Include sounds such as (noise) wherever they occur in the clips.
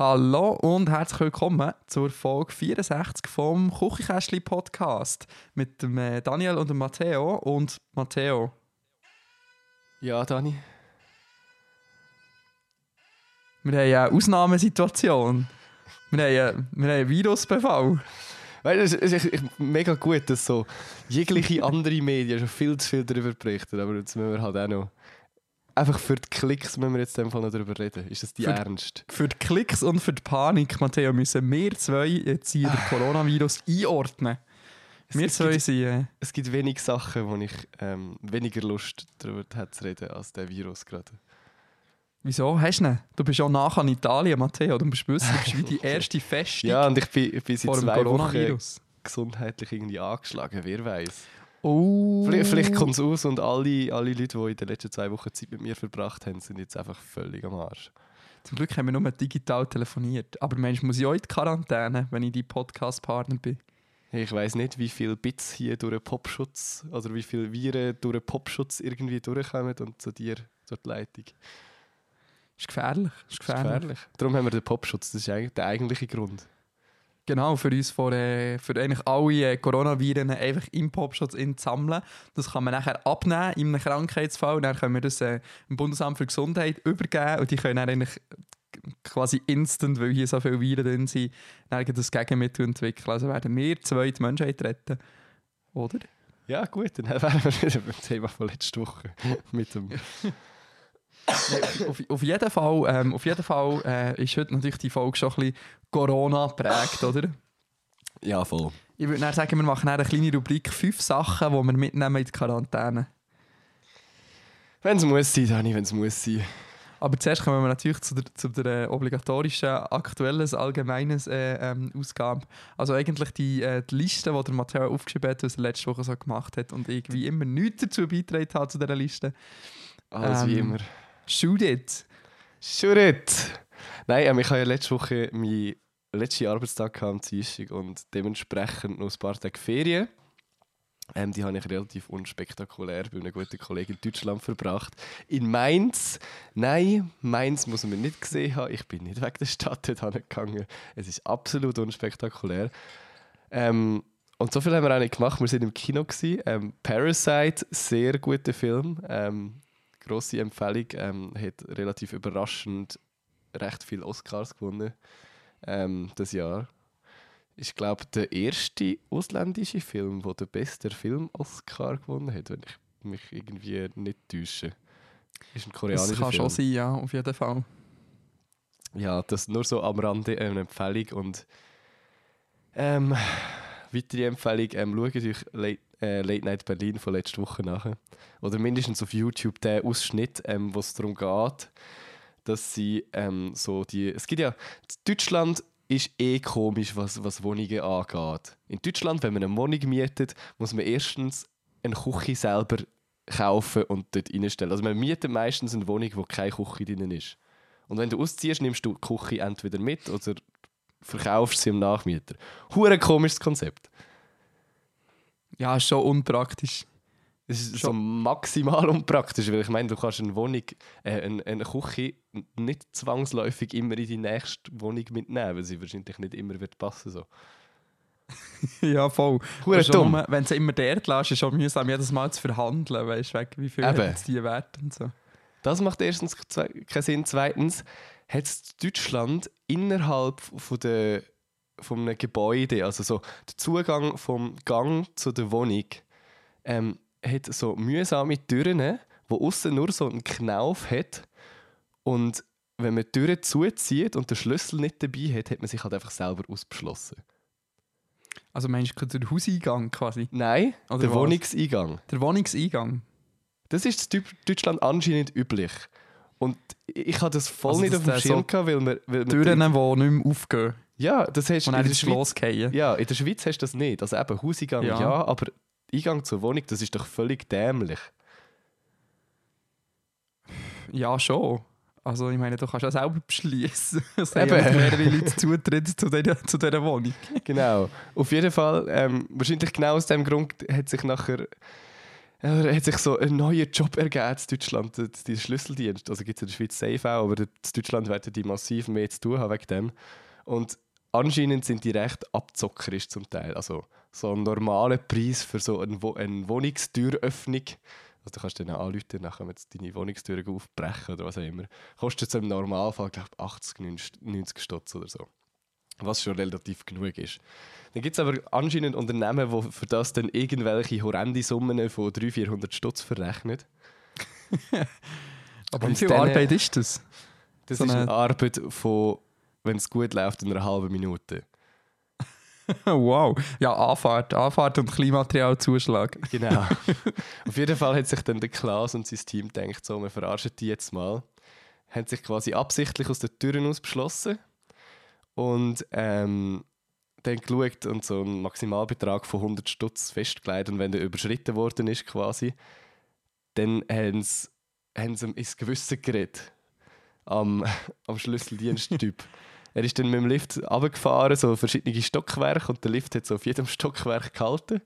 Hallo und herzlich willkommen zur Folge 64 vom Küchenkästli Podcast mit dem äh, Daniel und dem Matteo. Und Matteo, Ja, Dani. wir haben eine Ausnahmesituation. Wir haben, wir haben einen Virusbefall. Weißt du, es ist mega gut, dass so jegliche andere Medien schon viel zu viel darüber berichten, aber jetzt müssen wir halt auch noch. Einfach für die Klicks müssen wir jetzt in dem Fall noch darüber reden. Ist das die Für- Ernst? Für die Klicks und für die Panik, Matteo, müssen wir zwei jetzt hier den Coronavirus einordnen. Es- Wir es zwei gibt- sind. Äh, Es gibt wenig Sachen, wo ich ähm, weniger Lust darüber hätte zu reden als der Virus gerade. wieso hast du ihn? Du bist auch nach an Italien, Matteo. Du bist wissen, du bist wie die (laughs) erste Festung Ja, und ich bin, ich bin seit vor dem zwei Wochen Coronavirus. gesundheitlich irgendwie angeschlagen, wer weiß. Oh. Vielleicht, vielleicht kommt es aus und alle, alle Leute, die in den letzten zwei Wochen Zeit mit mir verbracht haben, sind jetzt einfach völlig am Arsch. Zum Glück haben wir nur digital telefoniert. Aber Mensch, muss ich auch in die Quarantäne, wenn ich die Podcast-Partner bin? Ich weiß nicht, wie viele Bits hier durch den Popschutz oder wie viele Viren durch den Popschutz irgendwie durchkommen und zu dir durch die Leitung. Ist gefährlich. Ist Das ist gefährlich. gefährlich. Darum haben wir den Popschutz. Das ist eigentlich der eigentliche Grund. Genau, für uns, vor, äh, für eigentlich alle äh, Coronaviren einfach im Popschutz sammeln. Das kann man nachher abnehmen in einem Krankheitsfall. Und dann können wir das äh, dem Bundesamt für Gesundheit übergeben und die können dann eigentlich quasi instant, weil hier so viele Viren drin sind, das Gegenmittel entwickeln. Also werden wir zwei die Menschheit retten. Oder? Ja, gut, dann (laughs) wären wir wieder beim Thema von letzter Woche. Mit dem (laughs) auf, auf jeden Fall, ähm, auf jeden Fall äh, ist heute natürlich die Folge schon ein bisschen Corona geprägt, oder? ja, voll. Ich würde dann sagen, wir machen eine kleine Rubrik «Fünf Sachen, die wir mitnehmen in die Quarantäne». Wenn es muss sein, Dani, wenn es muss sein. Aber zuerst kommen wir natürlich zu der, zu der äh, obligatorischen, aktuellen, allgemeinen äh, ähm, Ausgabe. Also eigentlich die, äh, die Liste, die der Matteo aufgeschrieben hat, was er letzte Woche so gemacht hat und ich wie immer nichts dazu beitragen habe zu dieser Liste. Alles wie Ähm, immer. Shoot it! Shoot it! Nein, ähm, ich habe ja letzte Woche meinen letzten Arbeitstag am Dienstag und dementsprechend noch ein paar Tage Ferien. Ähm, die habe ich relativ unspektakulär bei einem guten Kollegen in Deutschland verbracht. In Mainz. Nein, Mainz muss man nicht gesehen haben. Ich bin nicht weg der Stadt dort gegangen. Es ist absolut unspektakulär. Ähm, und so viel haben wir auch nicht gemacht. Wir sind im Kino. Ähm, Parasite, sehr guter Film. Ähm, grosse Empfehlung. Ähm, hat relativ überraschend recht viele Oscars gewonnen ähm, das Jahr. Ich glaube, der erste ausländische Film, der den besten Film-Oscar gewonnen hat, wenn ich mich irgendwie nicht täusche. Ist ein koreanischer Das kann Film. schon sein, ja, auf jeden Fall. Ja, das nur so am Rande äh, eine Empfehlung. Und ähm, weitere Empfehlung, ähm, schaut euch Late, äh, Late Night Berlin von letzter Woche nach. Oder mindestens auf YouTube den Ausschnitt, ähm, wo es darum geht, dass sie ähm, so die. Es gibt ja. Deutschland ist eh komisch, was, was Wohnungen angeht. In Deutschland, wenn man eine Wohnung mietet, muss man erstens eine Küche selber kaufen und dort reinstellen. Also man mietet meistens eine Wohnung, wo keine Küche drin ist. Und wenn du ausziehst, nimmst du die Küche entweder mit oder verkaufst sie am Nachmieter. Hure komisches Konzept. Ja, ist schon unpraktisch. Es ist so Schon. maximal (laughs) unpraktisch, weil ich meine, du kannst eine Wohnung, äh, eine, eine Küche nicht zwangsläufig immer in die nächste Wohnung mitnehmen, weil sie wahrscheinlich nicht immer wird passen so. (laughs) ja, voll. Hure dumm. nur, Wenn du sie immer dort lässt, ist es schon mühsam, jedes Mal zu verhandeln, weißt du, wie viel jetzt die Wert und so. Das macht erstens keinen Sinn. Zweitens hat es Deutschland innerhalb von der, von einem Gebäude, also so der Zugang vom Gang zu der Wohnung, ähm, hat so mühsame Türen, wo außen nur so einen Knauf hat. Und wenn man die Türen zuzieht und den Schlüssel nicht dabei hat, hat man sich halt einfach selber ausbeschlossen. Also meinst du der Hauseingang quasi? Nein, Oder der was? Wohnungseingang. Der Wohnungseingang? Das ist in Deutschland anscheinend üblich. Und ich hatte das voll Also, nicht auf dem Schirm, so gehabt, weil wir, weil Türen, die nicht mehr aufgehen. Ja, das hast Und in dann der ins Schweiz. Schloss fallen. Ja, in der Schweiz hast du das nicht. Also eben Hauseingang ja, Ja. aber Eingang zur Wohnung, das ist doch völlig dämlich. Ja, schon. Also ich meine, du kannst ja selber beschließen. (laughs) Es haben mehrere Leute Zutritt zu dieser, zu dieser Wohnung. (laughs) Genau. Auf jeden Fall, ähm, wahrscheinlich genau aus dem Grund hat sich nachher äh, hat sich so ein neuer Job ergeben in Deutschland, der- der Schlüsseldienst. Also gibt es in der Schweiz safe auch, aber in Deutschland werden die massiv mehr zu tun haben wegen dem. Und anscheinend sind die recht abzockerisch zum Teil. Also so ein normaler Preis für so eine, Wo eine Wohnungstüröffnung. Also du kannst dann auch anrufen, nachher jetzt deine Wohnungstüren aufbrechen oder was auch immer. Kostet so im Normalfall, glaube ich, 80, 90 90 Stutz oder so. Was schon relativ genug ist. Dann gibt es aber anscheinend Unternehmen, die für das dann irgendwelche horrende Summen von 300, 400 Stutz verrechnen. (laughs) Aber wie viel dann- Arbeit ist das? Das So ist eine- Arbeit von, wenn es gut läuft, in einer halben Minute. (laughs) wow. Ja, Anfahrt. Anfahrt und Klimaterialzuschlag. (laughs) Genau. (laughs) Auf jeden Fall hat sich dann der Klaas und sein Team gedacht, so, wir verarschen die jetzt mal. Haben sich quasi absichtlich aus den Türen aus beschlossen und ähm, dann geschaut und so einen Maximalbetrag von 100 Stutz festgelegt und wenn der überschritten worden ist quasi, dann haben sie, haben sie ins Gewissen geredet am, am Schlüsseldiensttyp. Er ist dann mit dem Lift runtergefahren, so verschiedene Stockwerke und der Lift hat so auf jedem Stockwerk gehalten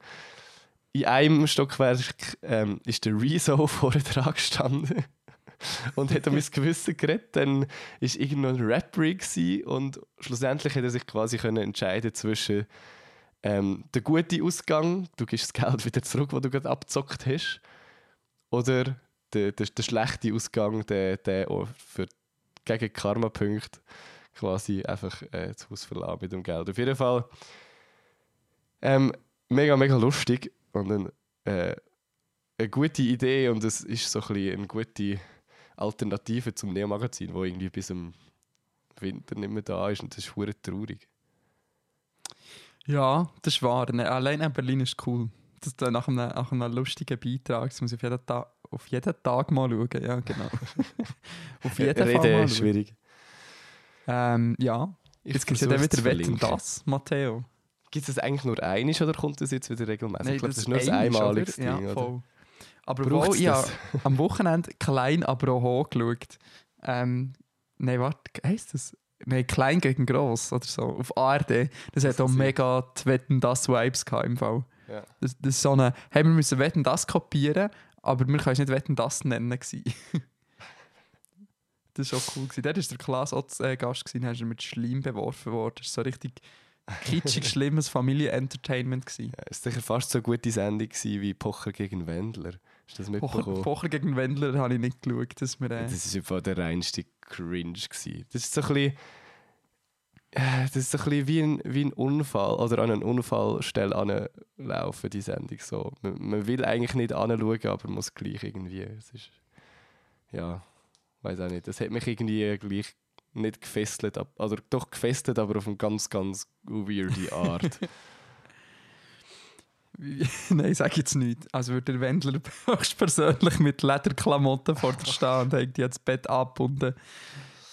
in einem Stockwerk ähm, ist der Rezo (laughs) vorne dran gestanden und hat um (laughs) mein Gewissen geredet. Dann war irgendwo ein Rap-Rig und schlussendlich hat er sich quasi können entscheiden zwischen ähm, der gute Ausgang, du gibst das Geld wieder zurück, das du gerade abgezockt hast, oder der, der, der schlechte Ausgang, der, der für, gegen Karma-Punkte quasi einfach äh, das Haus verlassen mit dem Geld. Auf jeden Fall ähm, mega, mega lustig und ein, äh, eine gute Idee und es ist so ein eine gute Alternative zum Neo-Magazin, wo irgendwie bis im Winter nicht mehr da ist und das ist hure traurig. Ja, das ist wahr. Ne, Allein in Berlin ist cool. Das nach einem, nach einem lustigen Beitrag. Das muss ich auf jeden, Tag, auf jeden Tag mal schauen. Ja, genau. (laughs) auf jeden Fall Reden mal ist schwierig. Ähm, ja, Ich jetzt gibt es ja dann wieder Wetten das, Matteo. Gibt es das eigentlich nur einisch oder kommt das jetzt wieder regelmäßig? ich glaube, das ist nur ein einmal, einmaliges oder? Ding. Ja, oder? Aber Braucht's wo, ich das? habe am Wochenende klein, aber auch hoch geschaut. Ähm, Nein, warte, heisst das? Nein, klein gegen gross oder so. Auf ARD. Das hat auch mega die Wetten das Vibes gehabt im Fall. Ja. Das, das ist so eine, hey, wir müssen Wetten das kopieren, aber wir können es nicht Wetten das nennen. Das war auch cool. Gewesen. Dort war der Klaas auch zu, äh, Gast, gewesen, ist er mit Schleim beworfen worden. Das war so richtig kitschig, (laughs) schlimmes. Ja, es war sicher fast so eine gute Sendung gewesen wie Pocher gegen Wendler. Hast du das Pocher, mitbekommen? Pocher gegen Wendler habe ich nicht geschaut. Das ist mir, äh, Das war einfach der reinste Cringe. Gewesen. Das ist so ein bisschen, äh, das ist so ein bisschen wie ein, wie ein Unfall oder an eine Unfallstelle anlaufen, die Sendung. So. Man, man will eigentlich nicht anschauen, aber muss gleich irgendwie. Es ist, ja, weiß auch nicht. Das hat mich irgendwie gleich nicht gefesselt. ab- Also doch gefesselt, aber auf eine ganz, ganz weirde Art. (laughs) Nein, sag jetzt nicht. Also würde der Wendler (laughs) höchstpersönlich mit Lederklamotten vor dir stehen und hängt die das Bett abgebunden.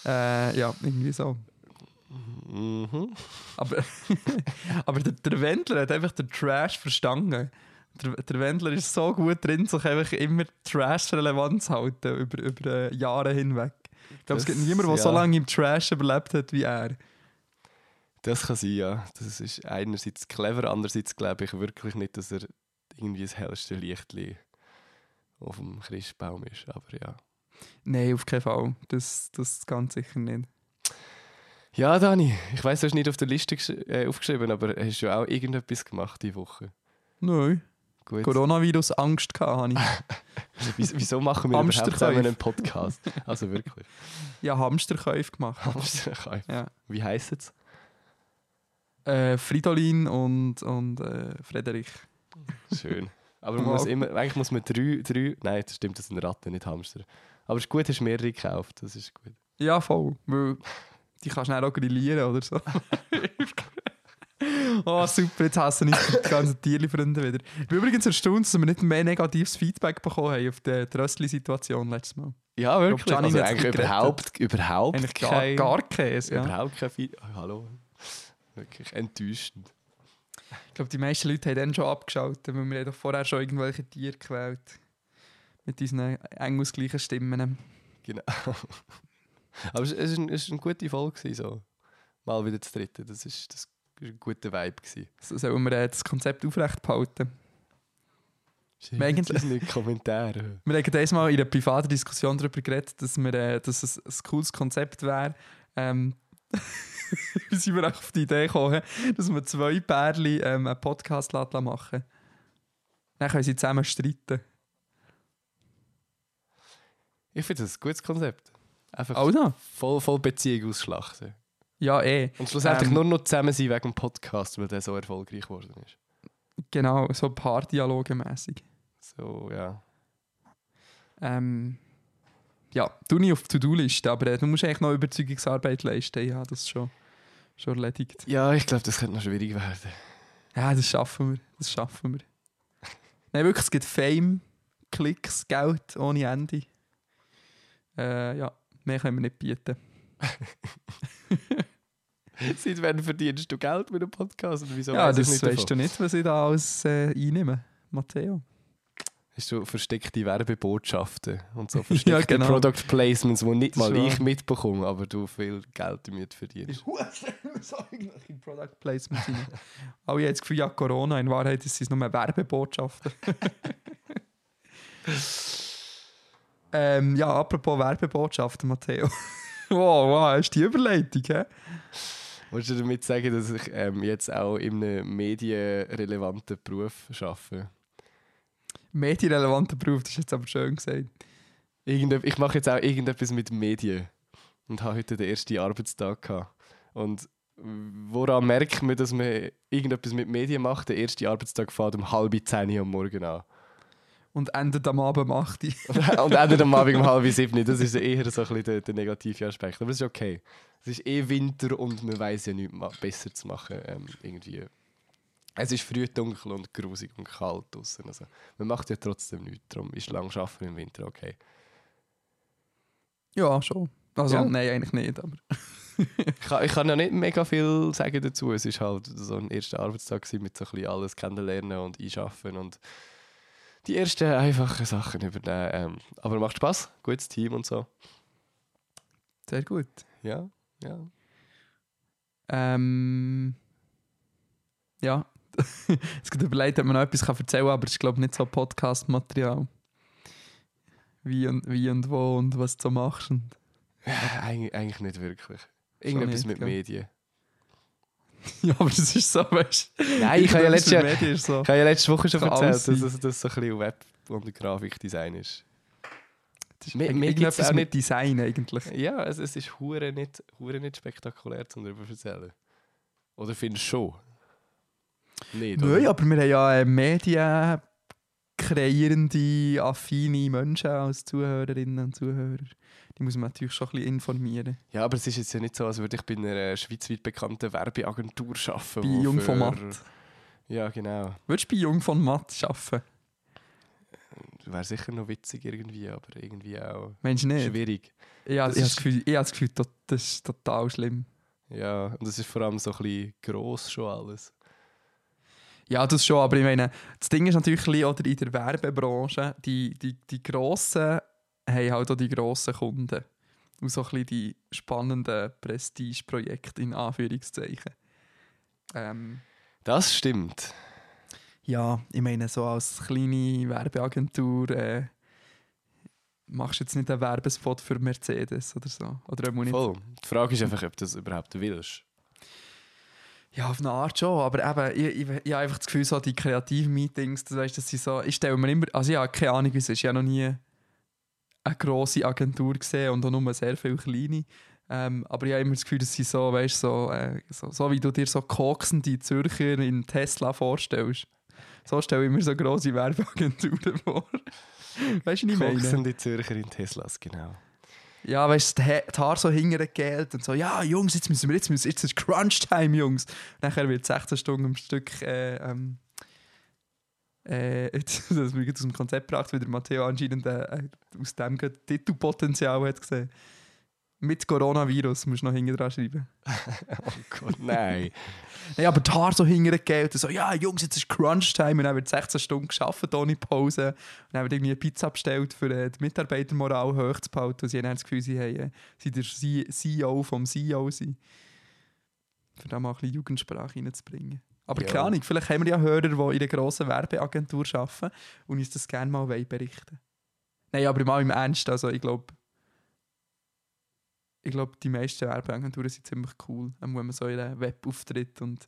Äh, ja, irgendwie so. mhm. Aber, (laughs) aber der, der Wendler hat einfach den Trash verstanden. Der, der Wendler ist so gut drin, sich einfach immer Trash-Relevanz halten über, über äh, Jahre hinweg. Ich glaube, es gibt niemanden, der so ja. lange im Trash überlebt hat wie er. Das kann sein, ja. Das ist einerseits clever, andererseits glaube ich wirklich nicht, dass er irgendwie das hellste Lichtli auf dem Christbaum ist. Aber ja. Nein, auf keinen Fall. Das, das ganz sicher nicht. Ja, Dani, ich weiß, du hast nicht auf der Liste äh, aufgeschrieben, aber hast du auch irgendetwas gemacht diese Woche? Nein. Gut. Coronavirus Angst gehabt, habe ich. (laughs) Wieso, machen wir überhaupt zusammen einen Podcast? Also wirklich. (laughs) Ja, Hamsterkäufe gemacht. Hamsterkäufe. Ja. Wie heisst es? Äh, Fridolin und, und äh, Frederik. Schön. Aber man muss immer, eigentlich muss man drei, drei, nein, das stimmt, das sind Ratten, nicht Hamster. Aber es ist gut, hast du mehrere gekauft, das ist gut. Ja, voll. Weil die kannst du auch grillieren oder so. (laughs) oh, super, jetzt hassen uns die ganzen Tierli-Freunde wieder. Ich bin übrigens erstaunt, dass wir nicht mehr negatives Feedback bekommen haben auf die Tröstli-Situation letztes Mal. Ja, wirklich. Janine also eigentlich überhaupt, überhaupt Eigentlich gar, kein, gar Käse, ja. überhaupt kein Feed. Oh, hallo. Wirklich enttäuschend. Ich glaube, die meisten Leute haben dann schon abgeschaltet, weil wir haben doch vorher schon irgendwelche Tiere gewählt. Mit unseren eng ausgleichen Stimmen. Genau. (laughs) Aber es war eine, eine gute Folge. So. Mal wieder das dritte. Das war das ist ein guter Vibe. Gewesen. So sollen wir äh, das Konzept aufrecht behalten. Eigentlich- Das sind nicht Kommentare. Wir haben gerade einmal in einer privaten Diskussion darüber geredet, dass, wir, äh, dass es ein cooles Konzept wäre. Ähm, (laughs) wie sind wir auch auf die Idee gekommen, dass wir zwei Pärchen ähm, einen Podcast machen Dann können sie zusammen streiten. Ich finde das ein gutes Konzept. Einfach Also? voll, voll Beziehung ausschlachten. Ja, eh. Und schlussendlich Ähm, nur noch zusammen sein wegen dem Podcast, weil der so erfolgreich geworden ist. Genau, so Paardialoge mäßig. So, ja. Ähm, ja, du nicht auf die To-Do-Liste, aber äh, du musst eigentlich noch Überzeugungsarbeit leisten. Ja, das ist schon, schon erledigt. Ja, ich glaube, das könnte noch schwierig werden. Ja, das schaffen wir. Das schaffen wir. Nein, wirklich, es gibt Fame, Klicks, Geld ohne Ende. Äh, ja, mehr können wir nicht bieten. (laughs) (laughs) Seit wann verdienst du Geld mit einem Podcast? Und wieso ja, ich das nicht weißt davon? du nicht, was ich da alles äh, einnehme, Matteo. Hast du versteckte Werbebotschaften und so (laughs) versteckte Ja, genau. Product Placements, die nicht mal ich mitbekomme, aber du viel Geld damit verdienst. (laughs) in Product Placement rein. Alle haben das Gefühl, ja, Corona, in Wahrheit ist es nur Werbebotschaften. ähm, ja, apropos Werbebotschaften, Matteo. wow, wow, ist die Überleitung, hä? Willst du damit sagen, dass ich ähm, jetzt auch in einem medienrelevanten Beruf arbeite? Medienrelevanter Beruf, das ist jetzt aber schön gesagt. Irgende ich mache jetzt auch irgendetwas mit Medien und habe heute den ersten Arbeitstag gehabt. Und woran merkt man, dass man irgendetwas mit Medien macht? Der erste Arbeitstag fährt um halb zehn am Morgen an. Und endet am Abend um 8 Uhr. (laughs) (laughs) und endet am Abend um halb sieben. Das ist eher so ein bisschen der, der negative Aspekt. Aber es ist okay. Es ist eh Winter und man weiß ja nichts besser zu machen. Ähm, irgendwie. Es ist früh dunkel und grusig und kalt draußen. Also, man macht ja trotzdem nichts. Darum ist lang arbeiten im Winter okay. Ja, schon. Also, Ja. nein, eigentlich nicht, aber... (laughs) Ich kann, ich kann ja nicht mega viel sagen dazu. Es war halt so ein erster Arbeitstag mit so ein bisschen alles kennenlernen und einschaffen und die ersten einfachen Sachen übernehmen. Ähm, aber macht Spaß, gutes Team und so. Sehr gut. Ja, ja. Ähm... Ja. (laughs) es gibt überlegt, ob man noch etwas kann erzählen kann, aber es ist, glaube ich, nicht so Podcast-Material. Wie und, wie und wo und was du so machst. Und Eig eigentlich nicht wirklich. Irgendetwas nicht, mit gell? Medien. (laughs) ja, aber das ist so, weißt du. Nein, ich habe ja letzte, so. ich habe ja letzte Woche schon Kann erzählt, dass es das so ein bisschen Web- und Grafikdesign ist. Das ist Mir- irg- mir gibt's irgendetwas auch mit Design eigentlich. Ja, es, es ist hure nicht, hure nicht spektakulär, um darüber zu erzählen. Oder findest du schon? Nicht, Nein, aber wir haben ja äh, Medien kreierende, affine Menschen als Zuhörerinnen und Zuhörer. Muss man natürlich schon ein bisschen informieren. Ja, aber es ist jetzt ja nicht so, als würde ich bei einer schweizweit bekannten Werbeagentur arbeiten. Bei Jung von Matt. Ja, genau. Würdest du bei Jung von Matt arbeiten? Wäre sicher noch witzig irgendwie, aber irgendwie auch Meinst du nicht? schwierig. Ich, habe Das ich, habe ist- das Gefühl, ich habe das Gefühl, das- das ist total schlimm. Ja, und es ist vor allem so ein bisschen gross schon alles. Ja, das schon, aber ich meine, das Ding ist natürlich oder in der Werbebranche, die, die, die Grossen haben halt auch die grossen Kunden. Und so ein bisschen die spannenden Prestigeprojekte in Anführungszeichen. Ähm, Das stimmt. ja, ich meine, so als kleine Werbeagentur äh, machst du jetzt nicht einen Werbespot für Mercedes oder so. Oder auch nicht. Voll. Die Frage ist einfach, ob du das überhaupt willst. Ja, auf eine Art schon, aber eben, ich, ich, ich habe einfach das Gefühl, so die kreativen Meetings, das, weißt, das sind so, ich stelle mir immer, also ich habe keine Ahnung, wie es ist, ich habe noch nie eine grosse Agentur gesehen und auch nur sehr viele kleine, ähm, aber ich habe immer das Gefühl, dass sie so, weißt, so, äh, so, so wie du dir so koksende Zürcher in Tesla vorstellst, so stelle ich mir so grosse Werbeagenturen (laughs) vor. weißt du, ich meine? Koksende Zürcher in Teslas, genau. Ja, weißt du, die Haare so hingegelt und so, ja, Jungs, jetzt müssen wir, jetzt, müssen, jetzt ist Crunch-Time, Jungs. Nachher wird 16 Stunden am Stück, äh, ähm, äh, (laughs) jetzt, das wird aus dem Konzept gebracht, weil der Matteo anscheinend äh, aus dem Titelpotenzial hat gesehen. Mit Coronavirus musst du noch hinten dran schreiben. (laughs) Oh Gott, nein. (laughs) Nein, aber die Haare so und so, ja, Jungs, jetzt ist Crunch-Time und dann wird 16 Stunden gearbeitet ohne Pause. Und dann wird irgendwie eine Pizza bestellt, für äh, die Mitarbeitermoral hochzuhalten. Und sie haben das Gefühl, sie, haben, äh, sie der CEO vom CEO sind. Für da mal ein bisschen Jugendsprache reinzubringen. Aber Ja. keine Ahnung, vielleicht haben wir ja Hörer, die in einer grossen Werbeagentur arbeiten und uns das gerne mal berichten Nein, aber mal im Ernst, also ich glaube, ich glaube, die meisten Werbeagenturen sind ziemlich cool. Ähm, Wenn man so in einen Web auftritt und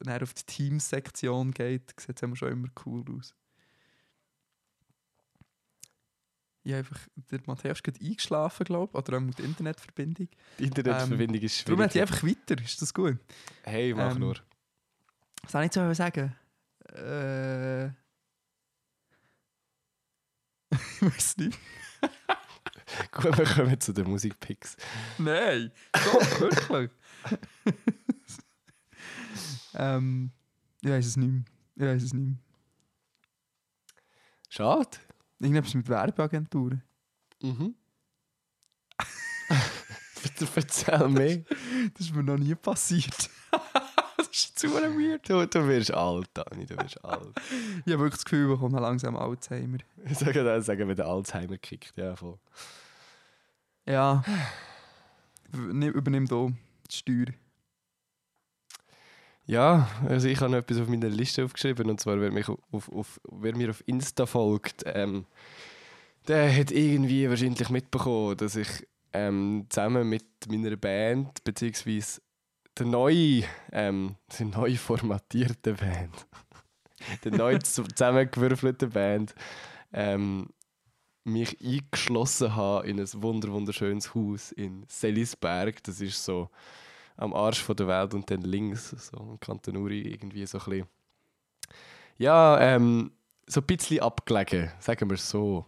dann auf die Teams-Sektion geht, sieht es immer schon immer cool aus. Ja, einfach, der Matthäus ist gerade eingeschlafen, glaube ich, oder auch mit der Internetverbindung. Die Internetverbindung ist Darum hätte ich schwierig. einfach weiter, ist das gut? Hey, mach Ähm, nur. Was soll ich jetzt so sagen? Äh... ich weiß nicht. Gut, wir kommen zu den Musikpicks. Nein, doch, wirklich. ähm, ich weiß es nicht mehr. Ich weiß es nicht mehr. Schade. Irgendetwas mit Werbeagenturen. Mhm. (laughs) Bitte erzähl mehr. Das ist mir noch nie passiert. Das ist zu weird. Du, du wirst alt, Dani, du wirst alt. (laughs) Ich habe wirklich das Gefühl, wir kommen langsam Alzheimer. sagen, dann sagen wir, der Alzheimer kickt. Ja, voll. Ja. Übernimm hier die Steuer. Ja, also ich habe noch etwas auf meiner Liste aufgeschrieben und zwar, wer, mich auf, auf, wer mir auf Insta folgt, ähm, der hat irgendwie wahrscheinlich mitbekommen, dass ich ähm, zusammen mit meiner Band, beziehungsweise der neue, ähm, die neu formatierte Band, (laughs) der neu zu- zusammengewürfelte Band, ähm, mich eingeschlossen habe in ein wunder wunderschönes Haus in Selisberg. Das ist so am Arsch von der Welt und dann links, so im Kanton Uri, irgendwie so ein bisschen, ja, ähm, so ein bisschen abgelegen, sagen wir es so.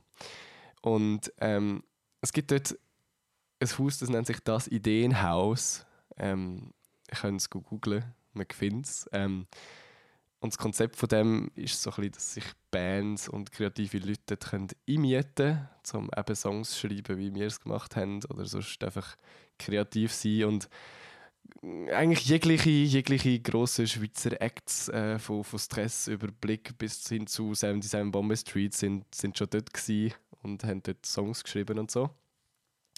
Und ähm, es gibt dort ein Haus, das nennt sich das Ideenhaus. Ähm, ich kann es gut googlen, man findet es. Ähm, und das Konzept von dem ist so ein dass sich Bands und kreative Leute können einmieten können, um eben Songs zu schreiben, wie wir es gemacht haben, oder sonst einfach kreativ sein und eigentlich jegliche, jegliche grosse Schweizer Acts äh, von, von Stress über Blick bis hin zu 77 Bombay Street sind, sind schon dort gewesen und haben dort Songs geschrieben und so.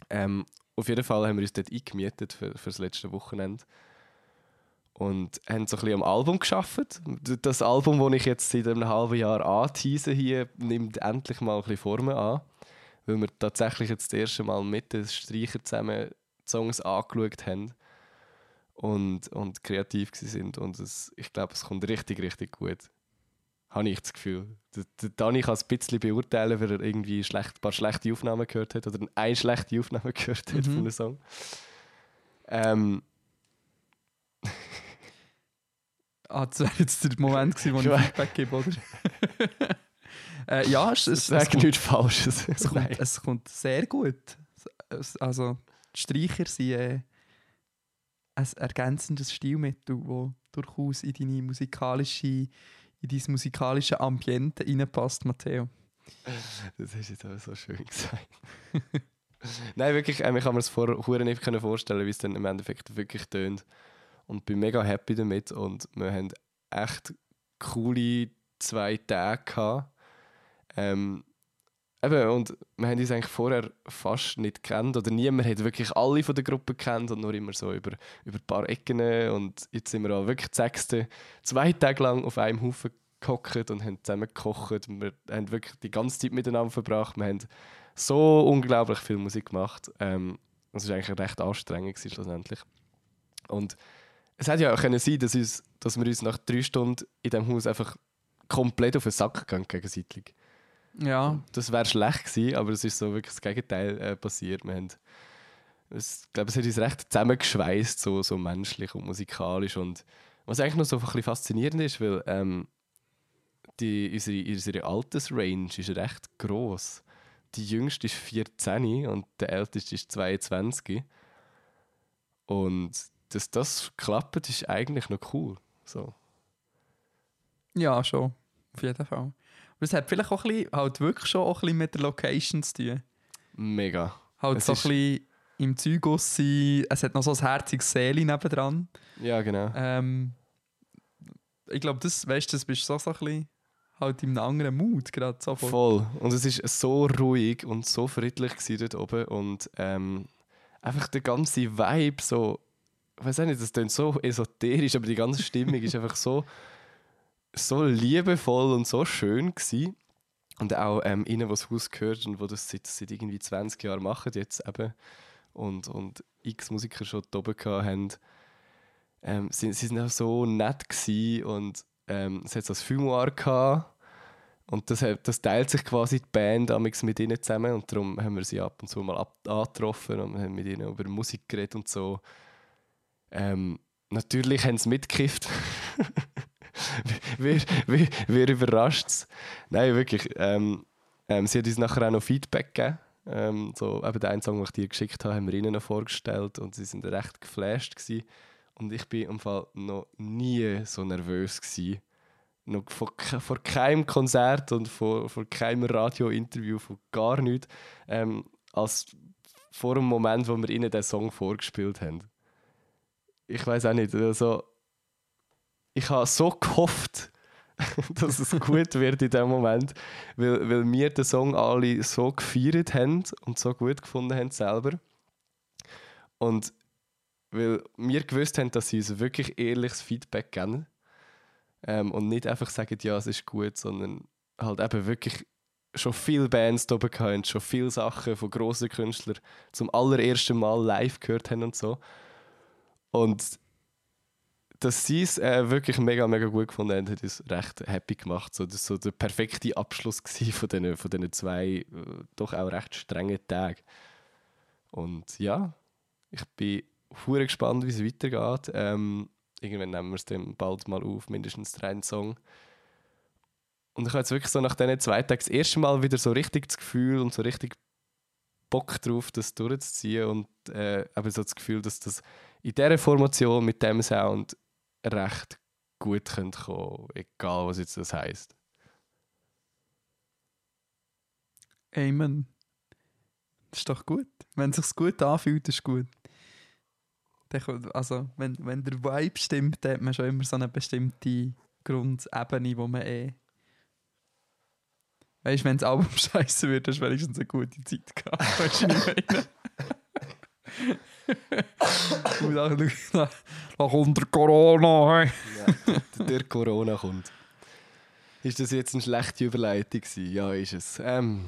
Ähm, auf jeden Fall haben wir uns dort eingemietet für, für das letzte Wochenende und haben so ein bisschen am Album geschafft. Das Album, das ich jetzt seit einem halben Jahr antease hier, nimmt endlich mal ein bisschen Formen an, weil wir tatsächlich jetzt das erste Mal mit den Streichern zusammen Songs angeschaut haben und, und kreativ sind. Und es, ich glaube, es kommt richtig, richtig gut. Habe ich das Gefühl. Dani kann es ein bisschen beurteilen, weil er irgendwie schlecht, ein paar schlechte Aufnahmen gehört hat oder eine schlechte Aufnahme (laughs) gehört hat Mhm. von einem Song. Ähm, Ah, das wäre jetzt der Moment gewesen, wo ich. Feedback gebe, oder? (laughs) äh, ja, es, es, es, kommt, nichts Falsches. (laughs) es, kommt, es kommt sehr gut. Also, die Streicher sind äh, ein ergänzendes Stilmittel, das durchaus in deine musikalische, in dein musikalische Ambiente reinpasst, Matteo. Das hast du jetzt aber so schön gesagt. (laughs) Nein, wirklich, ähm, ich kann mir das vorher nicht können vorstellen, wie es dann im Endeffekt wirklich tönt. Und bin mega happy damit und wir haben echt coole zwei Tage gehabt. Ähm, eben, und wir haben uns eigentlich vorher fast nicht gekannt oder niemand hat wirklich alle von der Gruppe gekannt und nur immer so über, über ein paar Ecken und jetzt sind wir auch wirklich die Sechste zwei Tage lang auf einem Haufen gehockt und haben zusammen gekocht. Wir haben wirklich die ganze Zeit miteinander verbracht. Wir haben so unglaublich viel Musik gemacht. Ähm, es war eigentlich recht anstrengend schlussendlich. Und es hätte ja auch können sein, dass, uns, dass wir uns nach drei Stunden in diesem Haus einfach komplett auf den Sack gegangen gegenseitig. Ja, Das wäre schlecht gewesen, aber es ist so wirklich das Gegenteil äh, passiert. Wir haben, es, ich glaube, es hat uns recht zusammengeschweißt, so, so menschlich und musikalisch. Und was eigentlich noch so ein bisschen faszinierend ist, weil ähm, die, unsere, unsere Altersrange ist recht groß. Die jüngste ist 14 und der älteste ist 22. Und dass das klappt, ist eigentlich noch cool. So. ja, schon. Auf jeden Fall. Aber es hat vielleicht auch ein bisschen, halt wirklich schon auch ein bisschen mit der Location zu tun. Mega. Halt Es so ein bisschen, im Zygus sein. Es hat noch so ein herziges Seele nebendran. Ja, genau. Ähm, ich glaube, das, weißt, das bist so, so ein bisschen halt in einem anderen Mut gerade sofort. Voll. Und es ist so ruhig und so friedlich dort oben. Und ähm, einfach der ganze Vibe so, ich weiß nicht, das klingt so esoterisch, aber die ganze Stimmung ist einfach so, so liebevoll und so schön gewesen. Und auch ähm, ihnen, was Haus gehört und wo das seit, seit irgendwie 20 Jahren machen jetzt eben und, und x Musiker schon da oben haben, ähm, sie, sie sind auch so nett gewesen und ähm, es hat so ein Fumoir gehabt und das, das teilt sich quasi die Band mit ihnen zusammen und darum haben wir sie ab und zu mal ab, angetroffen und haben mit ihnen über Musik geredet und so. Ähm, natürlich haben sie mitgekifft. (laughs) wer, wer, wer überrascht es? Nein, wirklich. Ähm, ähm, sie hat uns nachher auch noch Feedback gegeben. Ähm, so, eben den Song, den ich dir geschickt habe, haben wir ihnen noch vorgestellt und sie sind recht geflasht gewesen. Und ich bin im Fall noch nie so nervös gewesen. Noch vor, vor keinem Konzert und vor, vor keinem Radiointerview, von gar nichts, ähm, als vor dem Moment, wo wir ihnen den Song vorgespielt haben. Ich weiß auch nicht, also ich habe so gehofft, (laughs) dass es gut wird in dem Moment, weil, weil wir den Song alle so gefeiert haben und so gut gefunden haben selber. Und weil wir gewusst haben, dass sie uns wirklich ehrliches Feedback geben ähm, und nicht einfach sagen, ja, es ist gut, sondern halt eben wirklich schon viele Bands oben hatten, schon viele Sachen von grossen Künstlern zum allerersten Mal live gehört haben und so. Und dass sie es äh, wirklich mega, mega gut gefunden haben, hat uns recht happy gemacht. So, das war so der perfekte Abschluss (laughs) von diesen, von zwei äh, doch auch recht strengen Tagen. Und ja, ich bin hure gespannt, wie es weitergeht. Ähm, irgendwann nehmen wir es dann bald mal auf, mindestens drei Song. Und ich habe jetzt wirklich so nach diesen zwei Tagen das erste Mal wieder so richtig das Gefühl und so richtig Bock drauf, das durchzuziehen und äh, eben so das Gefühl, dass das in dieser Formation mit dem Sound recht gut könnte kommen, egal was jetzt das heisst. Amen. Das ist doch gut. Wenn es sich gut anfühlt, ist gut. Also, wenn, wenn der Vibe stimmt, dann hat man schon immer so eine bestimmte Grundebene, wo man eh. Weißt du, wenn das Album (laughs) scheiße wird, hast du wenigstens eine gute Zeit gehabt. Weißt du, was ich meine? Und dann, dann, kommt der Corona. Hey. Ja, der Corona kommt. Ist das jetzt eine schlechte Überleitung gewesen? Ja, ist es. Ähm,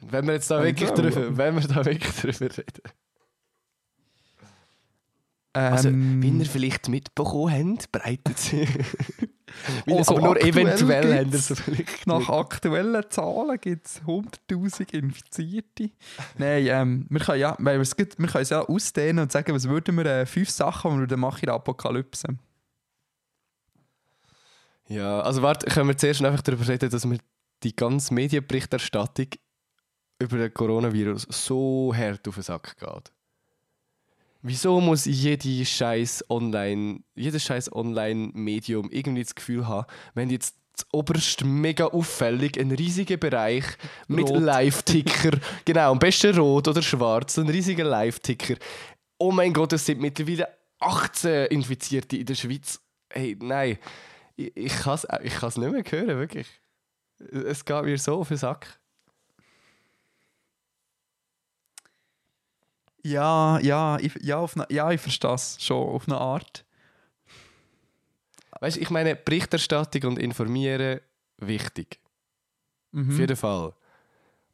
wenn wir jetzt da Ich wirklich drüber, wenn wir da wirklich drüber reden. Also, Ähm, wie ihr vielleicht mitbekommen habt, breitet sie. Also aber nur eventuell gibt's es vielleicht Nach aktuellen Zahlen gibt es 100'000 Infizierte. Nein, ähm, wir können ja, weil gut- wir können es ja ausdehnen und sagen, was würden wir, äh, fünf Sachen, die wir machen in der Apokalypse. Ja, also warte, können wir zuerst einfach darüber reden, dass mir die ganze Medienberichterstattung über den Coronavirus so hart auf den Sack geht. Wieso muss jede scheiß Online, jedes scheiß Online-Medium irgendwie das Gefühl haben, wenn jetzt das oberst mega auffällig ein riesiger Bereich mit. Live-Ticker, (laughs) genau, am besten rot oder schwarz, ein riesiger Live-Ticker. Oh mein Gott, es sind mittlerweile 18 Infizierte in der Schweiz. Hey, nein, ich, ich kann es ich kann's nicht mehr hören, wirklich. Es geht mir so auf den Sack. Ja, ja, ich, ja, auf eine, ja, ich verstehe es schon auf eine Art. Weißt du, ich meine, Berichterstattung und Informieren wichtig. Mhm. Auf jeden Fall.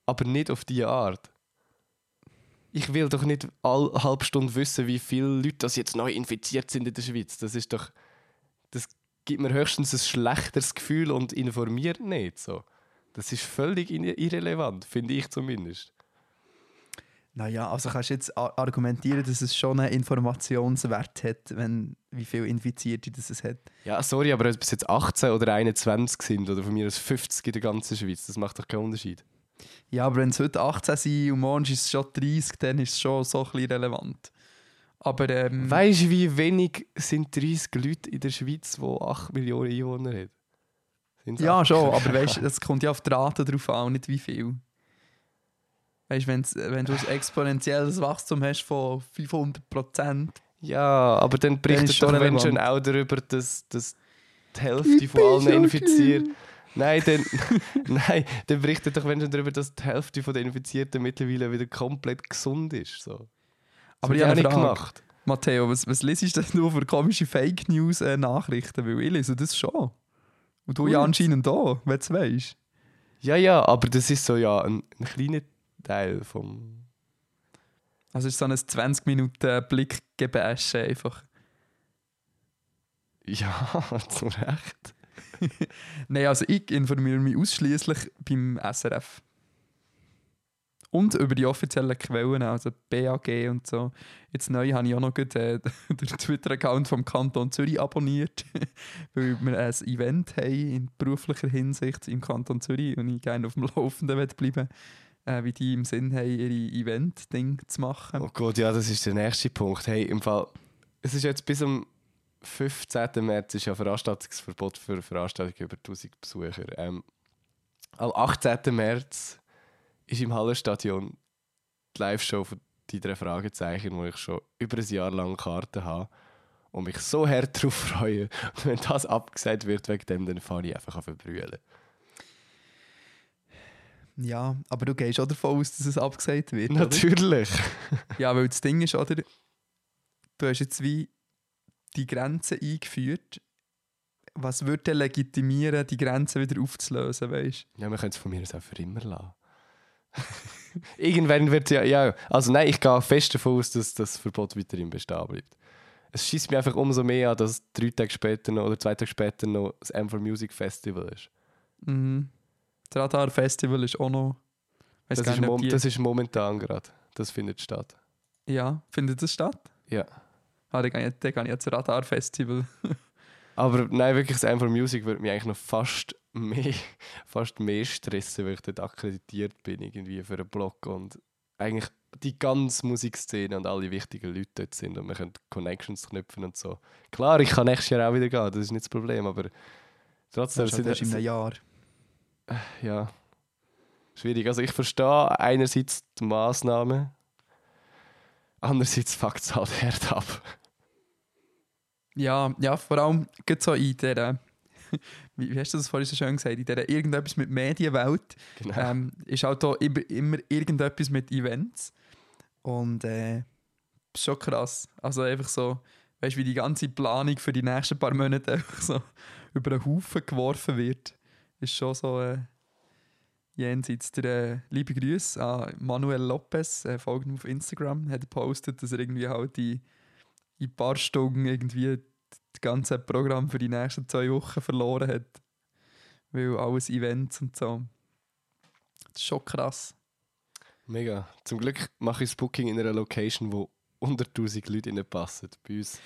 Aber nicht auf diese Art. Ich will doch nicht alle halbe Stunde wissen, wie viele Leute das jetzt neu infiziert sind in der Schweiz. Das ist doch. Das gibt mir höchstens ein schlechteres Gefühl und informiert nicht. So. Das ist völlig irrelevant, finde ich zumindest. Naja, also kannst du jetzt argumentieren, dass es schon einen Informationswert hat, wenn, wie viele Infizierte das es hat. Ja, sorry, aber ob es jetzt 18 oder 21 sind oder von mir aus 50 in der ganzen Schweiz, das macht doch keinen Unterschied. Ja, aber wenn es heute 18 sind und morgen ist es schon 30, dann ist es schon so ein bisschen relevant. Aber ähm, Weißt du, wie wenig sind 30 Leute in der Schweiz, die 8 Millionen Einwohner haben? Ja schon, aber (laughs) weißt, es kommt ja auf die Rate drauf an, nicht wie viel. Weißt du, wenn's- wenn du ein exponentielles Wachstum hast von 500 Prozent, Ja, aber dann berichtet schon doch wenn schon auch darüber, dass, dass die Hälfte von allen infiziert. Nein, dann, (laughs) nein, dann berichtet doch wenn schon darüber, dass die Hälfte von den Infizierten mittlerweile wieder komplett gesund ist. So. Aber Das ich wird habe auch eine nicht gemacht. Matteo, was, was liest denn du für komische Fake News äh, Nachrichten? Weil ich lese das schon. Und du ja Gut. anscheinend auch, wenn du es weißt. Ja, ja, aber das ist so ja ein, ein kleiner Teil vom. Also ist so ein 20 Minuten Blickgebäsche einfach. (laughs) Ja, zu Recht. (laughs) Nein, also ich informiere mich ausschließlich beim SRF. Und über die offiziellen Quellen, also BAG und so. Jetzt neu habe ich auch noch gut, äh, (laughs) den Twitter-Account vom Kanton Zürich abonniert, weil wir ein Event haben in beruflicher Hinsicht im Kanton Zürich und ich gerne auf dem Laufenden bleiben äh, wie die im Sinn haben, ihre Event-Ding zu machen. Oh Gott, ja, das ist der nächste Punkt. Hey, im Fall, es ist jetzt bis am 15. März ist ja Veranstaltungsverbot für Veranstaltungen über 1000 Besucher. Ähm, am 18. März ist im Hallenstadion die Live-Show von die drei Fragezeichen, wo ich schon über ein Jahr lang Karten habe und mich so hart darauf freue. Und (laughs) wenn das abgesagt wird wegen dem, dann fange ich einfach an zu brüllen. Ja, aber du gehst auch davon aus, dass es abgesagt wird. Natürlich. (laughs) Ja, weil das Ding ist, oder? Du hast jetzt wie die Grenze eingeführt. Was würde legitimieren, die Grenze wieder aufzulösen, weißt Ja, wir können es von mir aus auch für immer lassen. (laughs) Irgendwann wird ja, ja. Also nein, ich gehe fest davon aus, dass das Verbot weiterhin bestehen bleibt. Es schießt mich einfach umso mehr an, dass drei Tage später noch oder zwei Tage später noch das M4 Music Festival ist. Mhm. Das Radar Festival ist auch noch. Das ist, nicht, das ist momentan gerade. Das findet statt. Ja, findet das statt? Ja. Ah, dann gehe ich, dann gehe ich jetzt Radar Festival. (laughs) Aber nein, wirklich, das M4 Music würde mich eigentlich noch fast mehr, (laughs) fast mehr stressen, weil ich dort akkreditiert bin irgendwie für einen Blog und eigentlich die ganze Musikszene und alle wichtigen Leute dort sind und wir können Connections knüpfen und so. Klar, ich kann nächstes Jahr auch wieder gehen, das ist nicht das Problem, aber trotzdem Das ist halt erst in einem sind Jahr. Ja schwierig. Also ich verstehe einerseits die Massnahmen, andererseits fuckt es halt hart ab. Ja, ja, vor allem geht so in der, (laughs) wie, wie hast du das vorhin so schön gesagt, in der irgendetwas mit Medienwelt Genau. ähm, ist halt auch immer, immer irgendetwas mit Events. Und äh, ist schon krass. Also einfach so, weißt du, wie die ganze Planung für die nächsten paar Monate (laughs) einfach so über den Haufen geworfen wird, ist schon so äh, jenseits. Der äh, liebe Grüße an Manuel Lopez, äh, folgt auf Instagram, hat gepostet, dass er irgendwie halt in, in ein paar Stunden irgendwie das ganze Programm für die nächsten zwei Wochen verloren hat. Weil alles Events und so. Das ist schon krass. Mega. Zum Glück mache ich das Booking in einer Location, wo (laughs) unter 1000 Leute reinpassen. Bei uns.